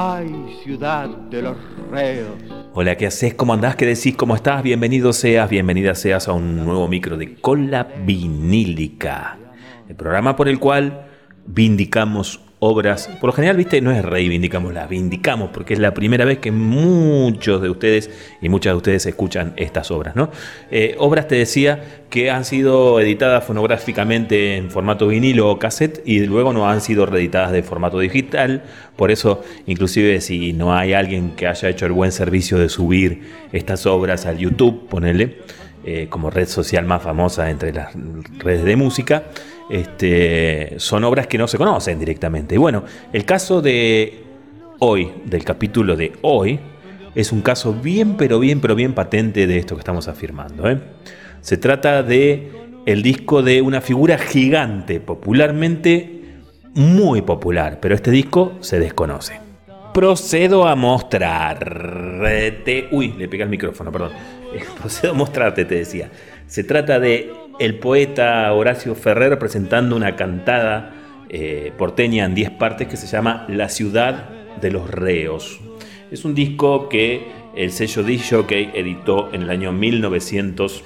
Ay, ciudad de los reos. Hola, ¿qué haces? ¿Cómo andás? ¿Qué decís? ¿Cómo estás? Bienvenido seas, bienvenida seas a un nuevo micro de Cola Vinílica, el programa por el cual vindicamos obras. Por lo general, viste, no es reivindicamos, las vindicamos, porque es la primera vez que muchos de ustedes y muchas de ustedes escuchan estas obras, ¿no? Eh, obras, te decía, que han sido editadas fonográficamente en formato vinilo o cassette y luego no han sido reeditadas de formato digital. Por eso, inclusive, si no hay alguien que haya hecho el buen servicio de subir estas obras al YouTube, ponele, eh, como red social más famosa entre las redes de música, este, son obras que no se conocen directamente. Y bueno, el caso de hoy, del capítulo de hoy, es un caso bien, pero bien, pero bien patente de esto que estamos afirmando. ¿eh? Se trata de el disco de una figura gigante, popularmente muy popular, pero este disco se desconoce. Procedo a mostrarte. Uy, le pegué el micrófono, perdón. Procedo a mostrarte, te decía. Se trata de el poeta Horacio Ferrer presentando una cantada eh, porteña en 10 partes que se llama La ciudad de los reos. Es un disco que el sello que editó en el año 1900.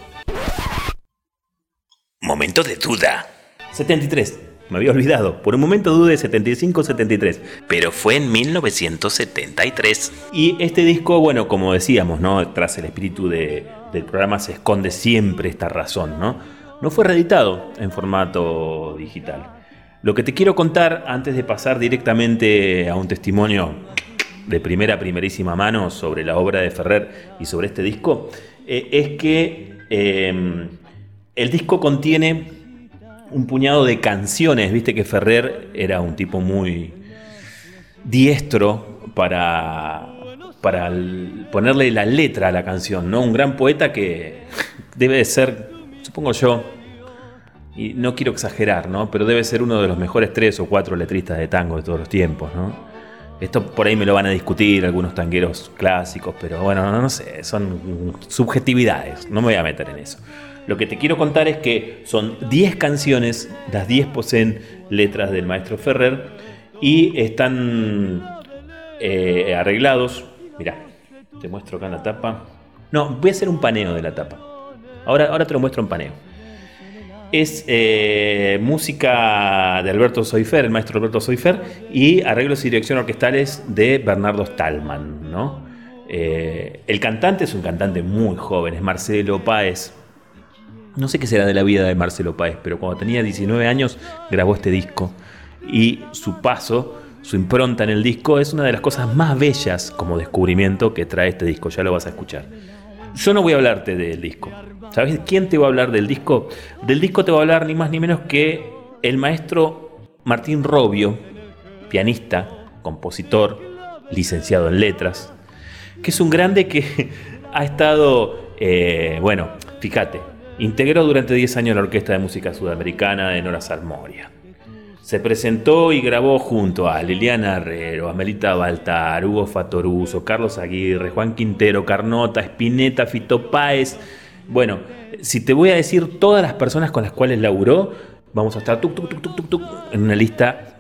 Momento de duda. 73. Me había olvidado. Por un momento dudé 75-73. Pero fue en 1973. Y este disco, bueno, como decíamos, ¿no? Tras el espíritu del programa se esconde siempre esta razón, ¿no? No fue reeditado en formato digital. Lo que te quiero contar antes de pasar directamente a un testimonio de primera, primerísima mano sobre la obra de Ferrer y sobre este disco, eh, es que em, el disco contiene un puñado de canciones, viste que Ferrer era un tipo muy diestro para, para ponerle la letra a la canción, ¿no? Un gran poeta que debe de ser supongo yo, y no quiero exagerar, ¿no? Pero debe ser uno de los mejores tres o cuatro letristas de tango de todos los tiempos, ¿no? Esto por ahí me lo van a discutir algunos tangueros clásicos, pero bueno, no, sé, son subjetividades, no me voy a meter en eso. Lo que te quiero contar es que son 10 canciones, las 10 poseen letras del maestro Ferrer y están eh, arreglados. Mira, te muestro acá en la tapa. No, voy a hacer un paneo de la tapa. Ahora, ahora te lo muestro en paneo. Es eh, música de Alberto Soifer, el maestro Alberto Soifer, y arreglos y dirección orquestales de Bernardo Stallman. ¿no? Eh, el cantante es un cantante muy joven, es Marcelo Páez. No sé qué será de la vida de Marcelo Páez, pero cuando tenía 19 años grabó este disco. Y su paso, su impronta en el disco, es una de las cosas más bellas como descubrimiento que trae este disco. Ya lo vas a escuchar. Yo no voy a hablarte del disco. ¿Sabes quién te va a hablar del disco? Del disco te va a hablar ni más ni menos que el maestro Martín Robio, pianista, compositor, licenciado en letras, que es un grande que ha estado, eh, bueno, fíjate, integró durante 10 años la Orquesta de Música Sudamericana de Nora Salmoria. Se presentó y grabó junto a Liliana Herrero, Amelita Baltar, Hugo Fatoruso, Carlos Aguirre, Juan Quintero, Carnota, Espineta, Fito Páez. Bueno, si te voy a decir todas las personas con las cuales laburó, vamos a estar en una lista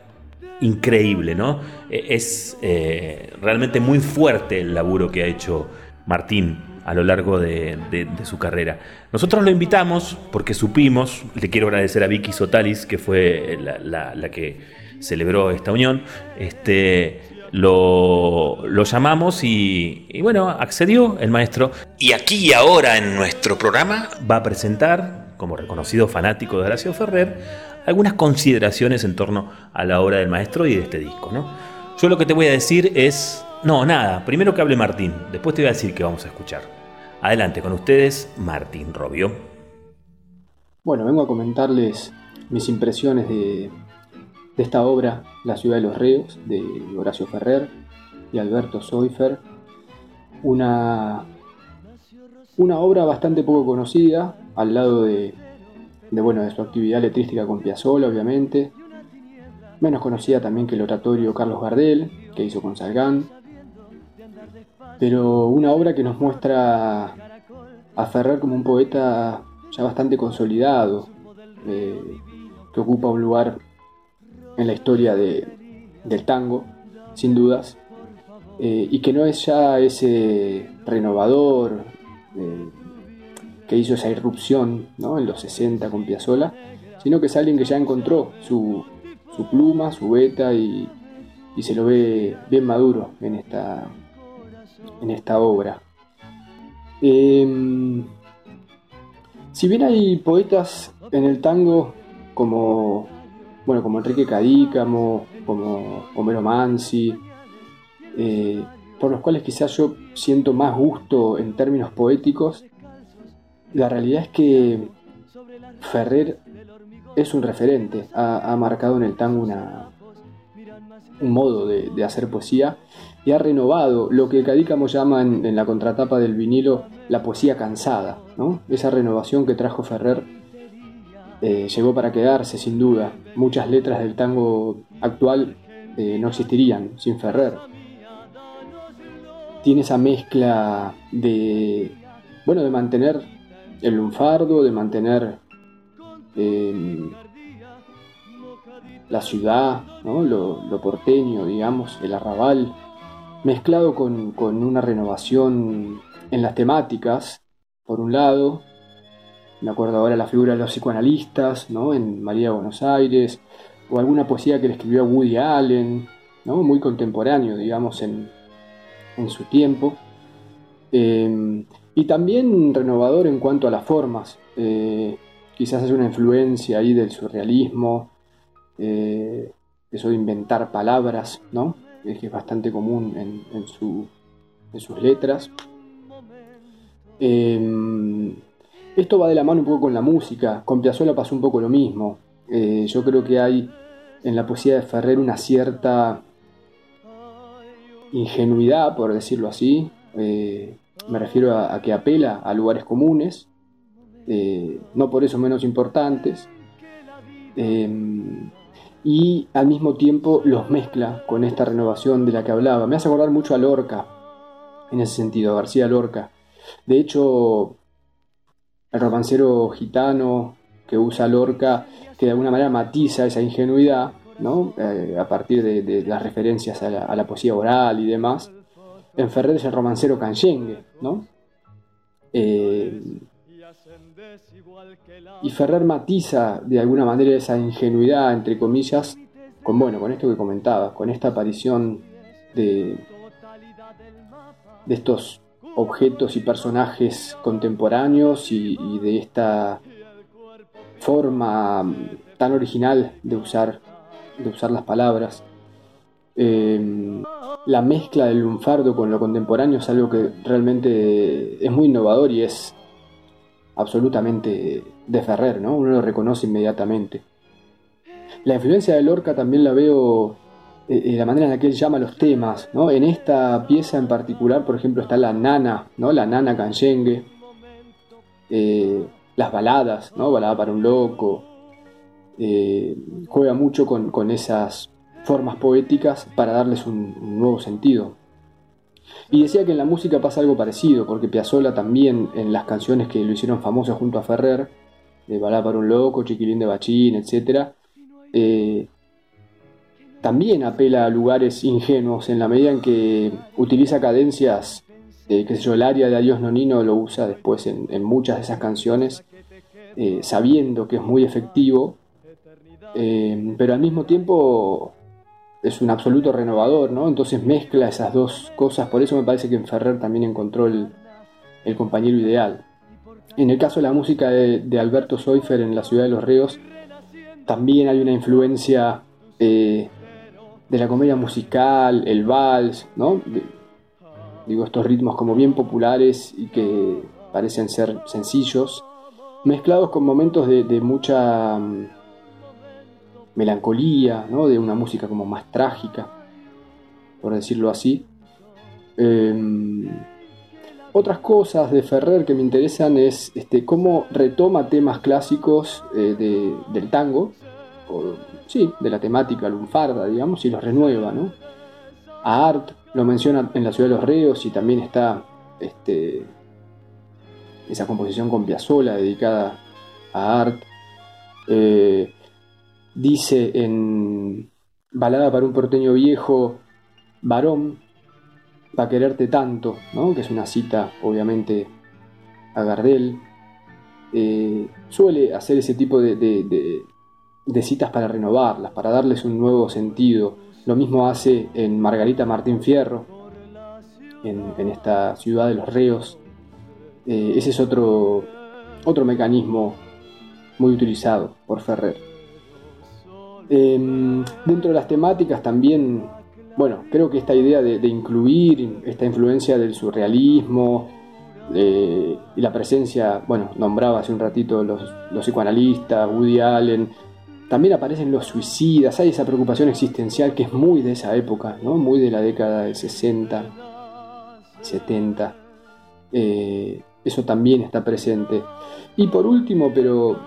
increíble, ¿no? E, es eh, realmente muy fuerte el laburo que ha hecho Martín a lo largo de, su carrera. Nosotros lo invitamos porque supimos, le quiero agradecer a Vicky Sotalis, que fue la, que celebró esta unión, este, lo, llamamos y, y, bueno, accedió el maestro. Y aquí y ahora en nuestro programa va a presentar, como reconocido fanático de Horacio Ferrer, algunas consideraciones en torno a la obra del maestro y de este disco. ¿no? Yo lo que te voy a decir es no, nada. Primero que hable Martín. Después te voy a decir que vamos a escuchar. Adelante con ustedes, Martín Robio. Bueno, vengo a comentarles mis impresiones de, esta obra, La ciudad de los reos, de Horacio Ferrer y Alberto Soifer. Una, una obra bastante poco conocida, al lado de, de, bueno, de su actividad letrística con Piazzolla, obviamente. Menos conocida también que el oratorio Carlos Gardel, que hizo con Salgán pero una obra que nos muestra a Ferrer como un poeta ya bastante consolidado, eh, que ocupa un lugar en la historia del tango, sin dudas, eh, y que no es ya ese renovador eh, que hizo esa irrupción en los 60 con Piazzolla, sino que es alguien que ya encontró su, pluma, su beta y, se lo ve bien maduro en esta, en esta obra. Em, si bien hay poetas en el tango como, bueno, como Enrique Cadícamo, como Homero Mansi, eh, por los cuales quizás yo siento más gusto en términos poéticos, la realidad es que Ferrer es un referente, ha, marcado en el tango una, un modo de, hacer poesía y ha renovado lo que Cadícamo llama en, la contratapa del vinilo la poesía cansada. Esa renovación que trajo Ferrer eh, llegó para quedarse sin duda. Muchas letras del tango actual eh, no existirían sin Ferrer. Tiene esa mezcla de, bueno, de mantener el lunfardo, de mantener em, la ciudad, lo, porteño, digamos, el arrabal, mezclado con, una renovación en las temáticas, por un lado, me acuerdo ahora la figura de los psicoanalistas, ¿no? en María de Buenos Aires, o alguna poesía que le escribió Woody Allen, ¿no? muy contemporáneo, digamos, en, su tiempo. Em, y también renovador en cuanto a las formas. Eh, quizás es una influencia ahí del surrealismo, eh, eso de inventar palabras, ¿no? Es que es bastante común en, sus letras. Em, esto va de la mano un poco con la música. Con Piazzolla pasó un poco lo mismo. Eh, yo creo que hay en la poesía de Ferrer una cierta ingenuidad, por decirlo así. Eh, me refiero a, que apela a lugares comunes, no por eso menos importantes y al mismo tiempo los mezcla con esta renovación de la que hablaba. Me hace acordar mucho a Lorca, en ese sentido, a García Lorca. De hecho, el romancero gitano que usa Lorca, que de alguna manera matiza esa ingenuidad, ¿no? Eh, a partir de, las referencias a la, poesía oral y demás. En Ferrer es el romancero canyengue, ¿no? Eh, y Ferrer matiza de alguna manera esa ingenuidad, entre comillas, con, bueno, con esto que comentaba, con esta aparición de, de estos objetos y personajes contemporáneos y, de esta forma tan original de usar, de usar las palabras. Em, la mezcla del lunfardo con lo contemporáneo es algo que realmente es muy innovador y es absolutamente de Ferrer, ¿no? Uno lo reconoce inmediatamente. La influencia de Lorca también la veo en eh, la manera en la que él llama los temas, ¿no? En esta pieza en particular, por ejemplo, está la nana, ¿no? La nana canyengue, eh, las baladas, ¿no? Balada para un loco. Eh, juega mucho con, esas formas poéticas para darles un nuevo sentido. Y decía que en la música pasa algo parecido, porque Piazzolla también en las canciones que lo hicieron famoso junto a Ferrer, de Balá para un loco, Chiquilín de Bachín, etc., eh, también apela a lugares ingenuos en la medida en que utiliza cadencias, eh, qué sé yo, el área de Adiós Nonino lo usa después en, muchas de esas canciones, eh, sabiendo que es muy efectivo, pero al mismo tiempo es un absoluto renovador, ¿no? Entonces mezcla esas dos cosas, por eso me parece que en Ferrer también encontró el, compañero ideal. En el caso de la música de, Alberto Soifer en La Ciudad de los Ríos, también hay una influencia eh, de la comedia musical, el vals, ¿no? digo, estos ritmos como bien populares y que parecen ser sencillos, mezclados con momentos de mucha melancolía, ¿no? de una música como más trágica, por decirlo así. Em, otras cosas de Ferrer que me interesan es este, cómo retoma temas clásicos eh, del tango, sí, de la temática lunfarda, digamos, y los renueva. ¿no? A Art lo menciona en La Ciudad de los Reos y también está este, esa composición con Piazzolla dedicada a Art. Eh, dice en Balada para un porteño viejo, varón, va a quererte tanto, ¿no? que es una cita obviamente a Gardel. Eh, suele hacer ese tipo de, de citas para renovarlas, para darles un nuevo sentido. Lo mismo hace en Margarita Martín Fierro, en, esta ciudad de los reos. Eh, ese es otro, otro mecanismo muy utilizado por Ferrer. Em, dentro de las temáticas también, bueno, creo que esta idea de, incluir esta influencia del surrealismo y la presencia, bueno, nombraba hace un ratito los, los psicoanalistas, Woody Allen, también aparecen los suicidas, hay esa preocupación existencial que es muy de esa época, ¿no? muy de la década del 60, 70. Eh, eso también está presente. Y por último, pero,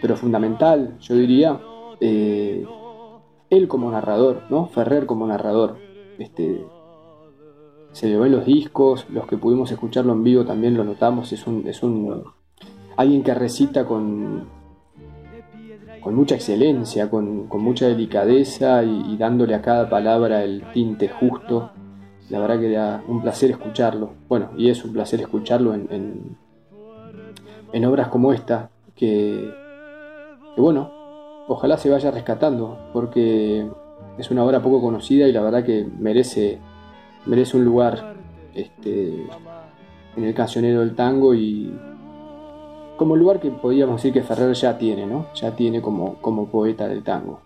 pero fundamental, yo diría, eh, él como narrador, ¿no? Ferrer como narrador. Este, se le ven los discos, los que pudimos escucharlo en vivo también lo notamos, es un, es un alguien que recita con, con mucha excelencia, con, mucha delicadeza y, dándole a cada palabra el tinte justo. La verdad que da un placer escucharlo. Bueno, y es un placer escucharlo en, en, obras como esta, que, bueno, ojalá se vaya rescatando, porque es una obra poco conocida y la verdad que merece, merece un lugar este, en el cancionero del tango y, como lugar que podríamos decir que Ferrer ya tiene, ¿no? Ya tiene como, como poeta del tango.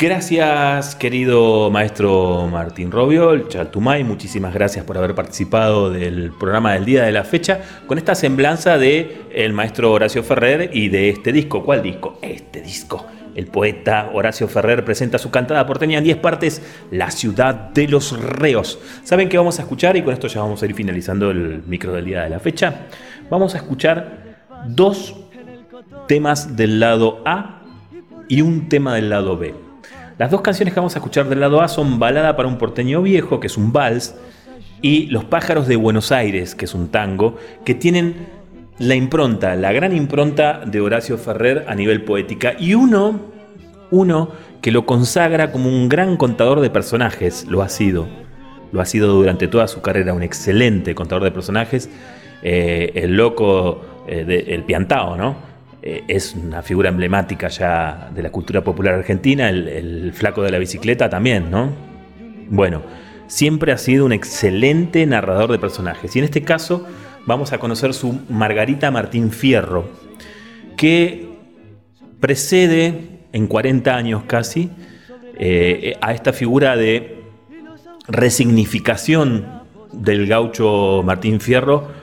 Gracias, querido maestro Martín Robiol, Chaltumay, muchísimas gracias por haber participado del programa del día de la fecha con esta semblanza de el maestro Horacio Ferrer y de este disco. ¿Cuál disco? Este disco. El poeta Horacio Ferrer presenta su cantada porteña en 10 partes, La ciudad de los reos. ¿Saben qué vamos a escuchar? Y con esto ya vamos a ir finalizando el micro del día de la fecha vamos a escuchar dos temas del lado A y un tema del lado B. Las dos canciones que vamos a escuchar del lado A son Balada para un porteño viejo, que es un vals, y Los pájaros de Buenos Aires, que es un tango, que tienen la impronta, la gran impronta de Horacio Ferrer a nivel poética, y uno, uno que lo consagra como un gran contador de personajes, lo ha sido, lo ha sido durante toda su carrera, un excelente contador de personajes, eh, el loco, eh, el piantao, ¿no? Eh, es una figura emblemática ya de la cultura popular argentina, el, flaco de la bicicleta también, ¿no? Bueno, siempre ha sido un excelente narrador de personajes. Y en este caso vamos a conocer su Margarita Martín Fierro, que precede en 40 años casi a esta figura de resignificación del gaucho Martín Fierro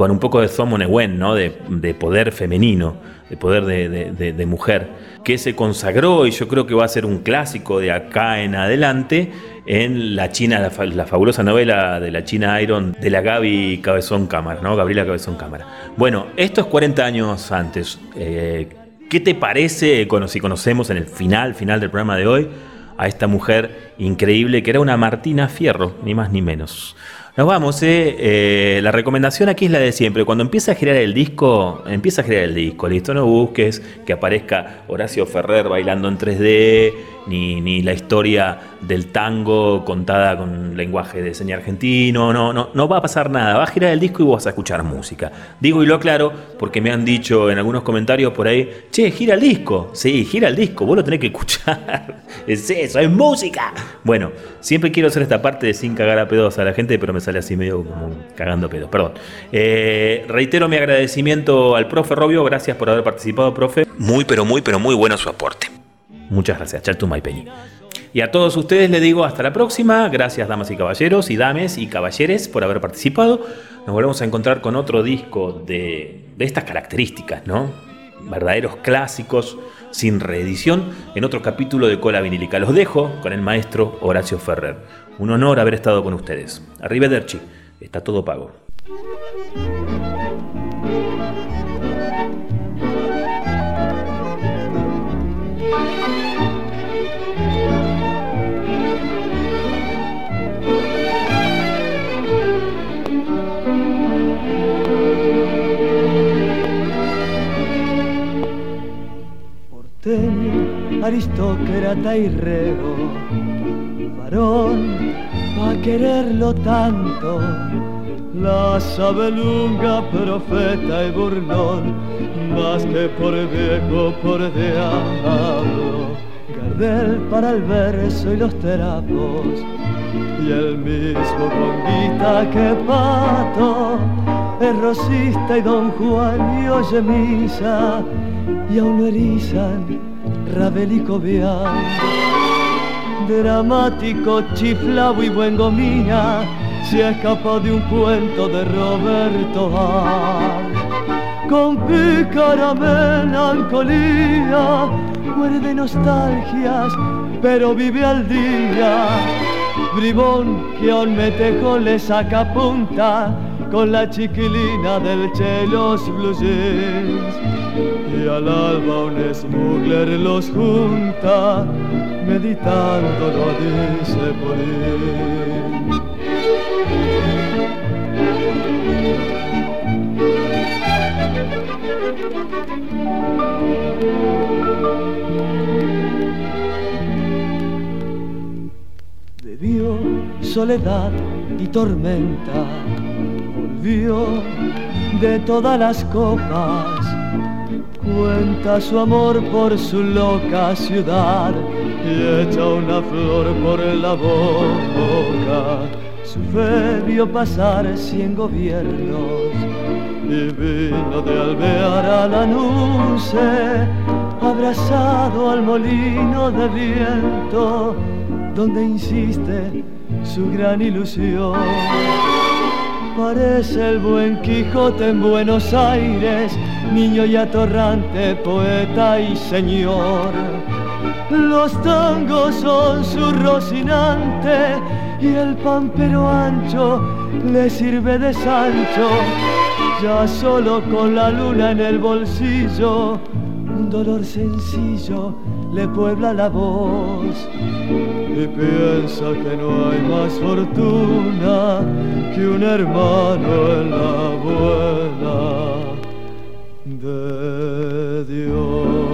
con un poco de Zomonehuen, ¿no? De, poder femenino, de poder de, mujer, que se consagró y yo creo que va a ser un clásico de acá en adelante en la China, la, fabulosa novela de la China Iron de la Gaby Cabezón Cámara, ¿no? Gabriela Cabezón Cámara. Bueno, esto es 40 años antes. Eh, ¿Qué te parece si conocemos en el final, final del programa de hoy a esta mujer increíble que era una Martina Fierro, ni más ni menos? Nos vamos, ¿eh? ¿eh? La recomendación aquí es la de siempre. Cuando empieza a girar el disco, empieza a girar el disco, listo. No busques que aparezca Horacio Ferrer bailando en 3D, ni, ni la historia del tango contada con lenguaje de señal argentino. No, no, no va a pasar nada. Va a girar el disco y vas a escuchar música. Digo y lo aclaro porque me han dicho en algunos comentarios por ahí, che, gira el disco. Sí, gira el disco, vos lo tenés que escuchar. es eso, es música. Bueno, siempre quiero hacer esta parte de sin cagar a pedos a la gente, pero me sale así medio como cagando pedos. Perdón. Eh, reitero mi agradecimiento al profe Robio. Gracias por haber participado, profe. Muy, pero muy, pero muy bueno su aporte. Muchas gracias, Chartu Penny. Y a todos ustedes les digo hasta la próxima. Gracias, damas y caballeros, y dames y caballeres, por haber participado. Nos volvemos a encontrar con otro disco de, de estas características, ¿no? Verdaderos clásicos, sin reedición, en otro capítulo de Cola Vinílica. Los dejo con el maestro Horacio Ferrer. Un honor haber estado con ustedes. Arrivederci, está todo pago. Aristócrata y reo, varón, a quererlo tanto, la sabelunga, profeta y burlón, más que por viejo, por diablo, Gardel para el verso y los terapos, y el mismo conguita que pato, es rosista y don Juan y oye misa, y aún lo erizan Rabel y Cobian. Dramático, chiflado y buen gomina, se ha escapado de un cuento de Roberto A. Con pícara melancolía, muere de nostalgias, pero vive al día. Bribón que aún metejo le saca punta con la chiquilina del Chelos Blue. Y al alba un smuggler los junta, meditando lo dice por él. Bebió soledad y tormenta, de todas las copas, cuenta su amor por su loca ciudad y echa una flor por la boca. Su fe vio pasar cien gobiernos y vino de alvear a la nuce, abrazado al molino de viento, donde insiste su gran ilusión. Parece el buen Quijote en Buenos Aires, niño y atorrante, poeta y señor. Los tangos son su rocinante y el pampero ancho le sirve de Sancho ya solo con la luna en el bolsillo, un dolor sencillo le puebla la voz y piensa que no hay más fortuna que un hermano en la buena de Dios.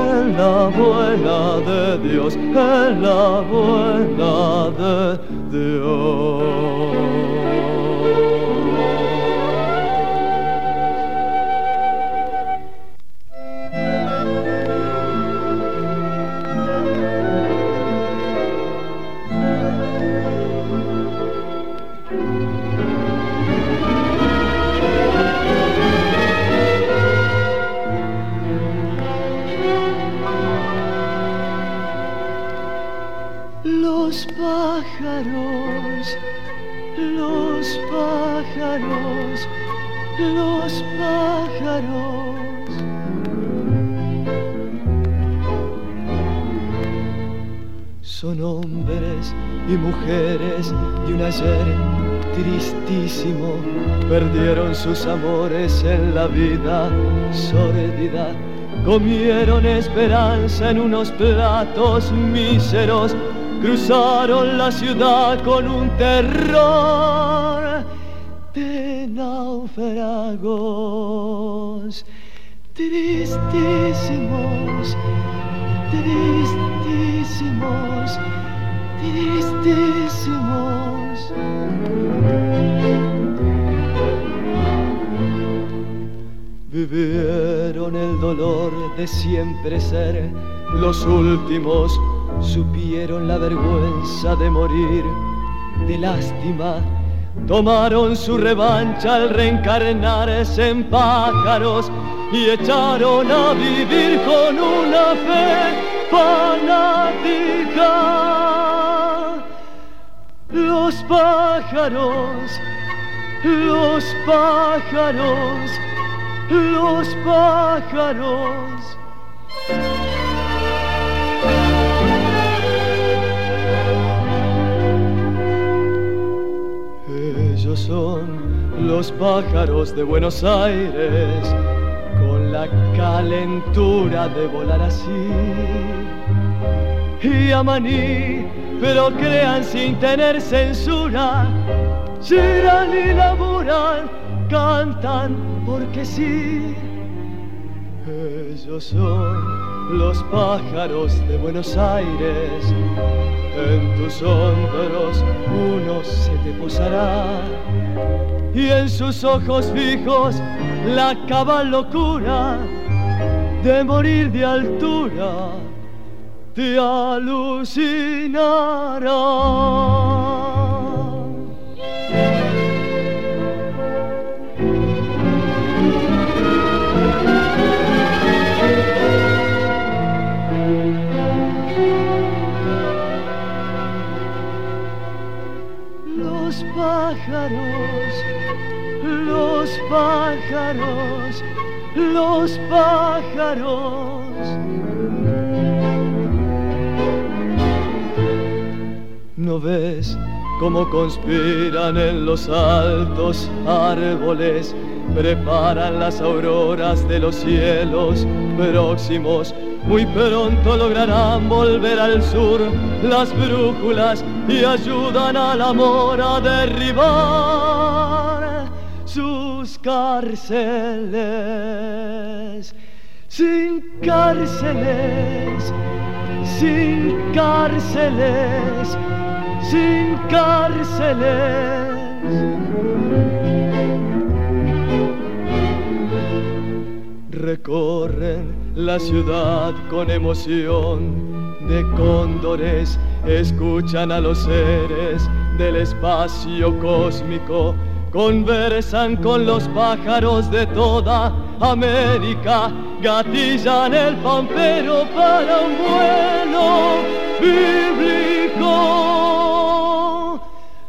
En la buena de Dios, en la buena de Dios. Los pájaros, los pájaros, los pájaros. Son hombres y mujeres de un ayer tristísimo. Perdieron sus amores en la vida sordida. Comieron esperanza en unos platos míseros cruzaron la ciudad con un terror de náufragos tristísimos, tristísimos, tristísimos. Vivieron el dolor de siempre ser los últimos supieron la vergüenza de morir de lástima, tomaron su revancha al reencarnarse en pájaros y echaron a vivir con una fe fanática. Los pájaros, los pájaros, los pájaros. Ellos son los pájaros de Buenos Aires, con la calentura de volar así. Y a maní, pero crean sin tener censura, giran y laburan, cantan porque sí. Ellos son los pájaros de Buenos Aires, en tus hombros uno se te posará y en sus ojos fijos la cabal locura de morir de altura te alucinará. Pájaros, los pájaros, los pájaros. ¿No ves cómo conspiran en los altos árboles? Preparan las auroras de los cielos próximos. Muy pronto lograrán volver al sur las brújulas y ayudan al amor a derribar sus cárceles. Sin cárceles, sin cárceles, sin cárceles. Recorren la ciudad con emoción de cóndores, escuchan a los seres del espacio cósmico, conversan con los pájaros de toda América, gatillan el pampero para un vuelo bíblico.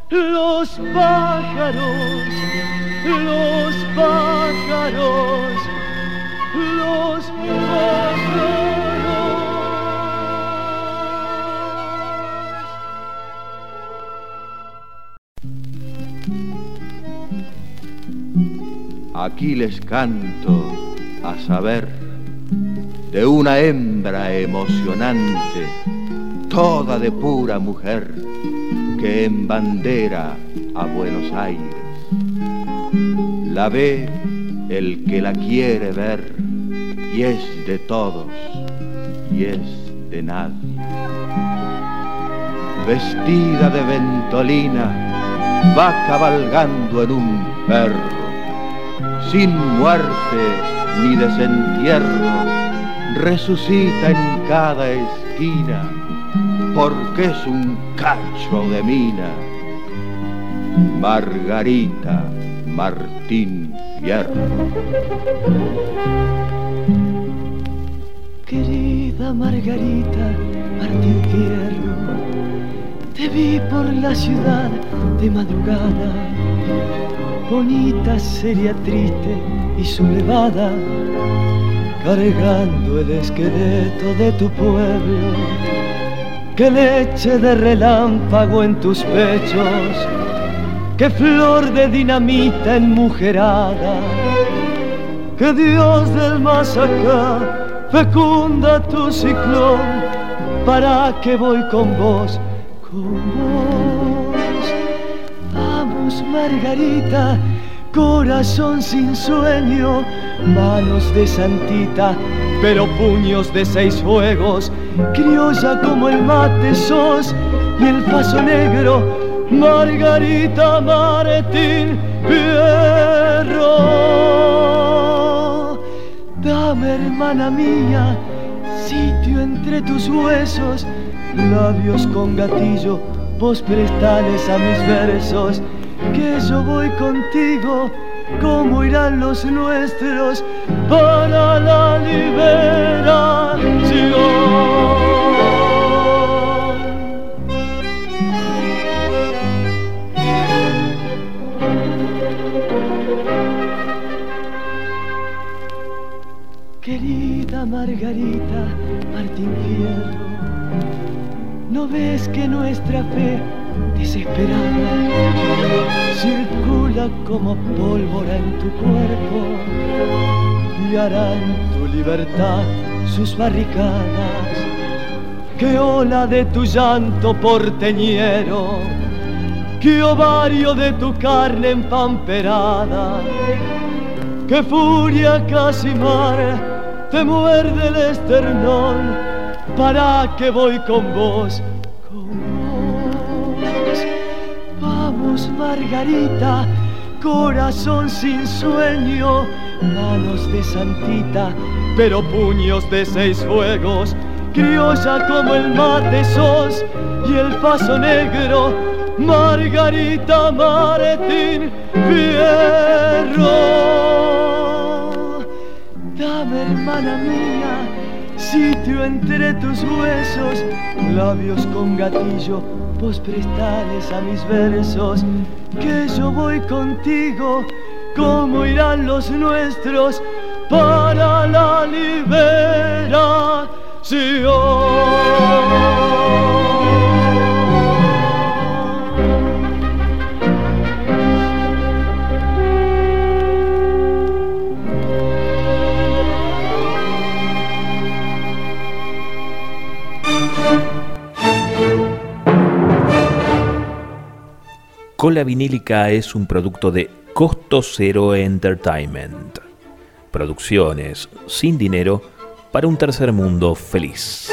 Los pájaros, los pájaros, los Aquí les canto a saber de una hembra emocionante, toda de pura mujer, que embandera a Buenos Aires. La ve el que la quiere ver y es de todos y es de nadie. Vestida de ventolina, va cabalgando en un perro sin muerte ni desentierro, resucita en cada esquina, porque es un cacho de mina. Margarita Martín Fierro. Querida Margarita Martín Fierro, te vi por la ciudad de madrugada bonita, seria, triste y sublevada, cargando el esqueleto de tu pueblo, que leche de relámpago en tus pechos, que flor de dinamita enmujerada, que Dios del más acá fecunda tu ciclón, para que voy con vos, con vos. Margarita, corazón sin sueño, manos de santita, pero puños de seis fuegos, criolla como el mate sos y el paso negro, Margarita Martín Fierro. Dame, hermana mía, sitio entre tus huesos, labios con gatillo, vos prestales a mis versos, que yo voy contigo, como irán los nuestros para la liberación. Querida Margarita Martín Fierro, ¿no ves que nuestra fe desesperada. Circula como pólvora en tu cuerpo y hará en tu libertad sus barricadas? ¿Qué ola de tu llanto porteñero que ovario de tu carne empamperada, que furia casi mar te muerde el esternón, para que voy con vos, Margarita, corazón sin sueño, manos de santita, pero puños de seis fuegos, criolla como el mate sos y el paso negro Margarita Martín Fierro. Dame, hermana mía, sitio entre tus huesos, labios con gatillo, vos prestales a mis versos, que yo voy contigo, como irán los nuestros para la liberación. Cola Vinílica es un producto de Costo Cero Entertainment. Producciones sin dinero para un tercer mundo feliz.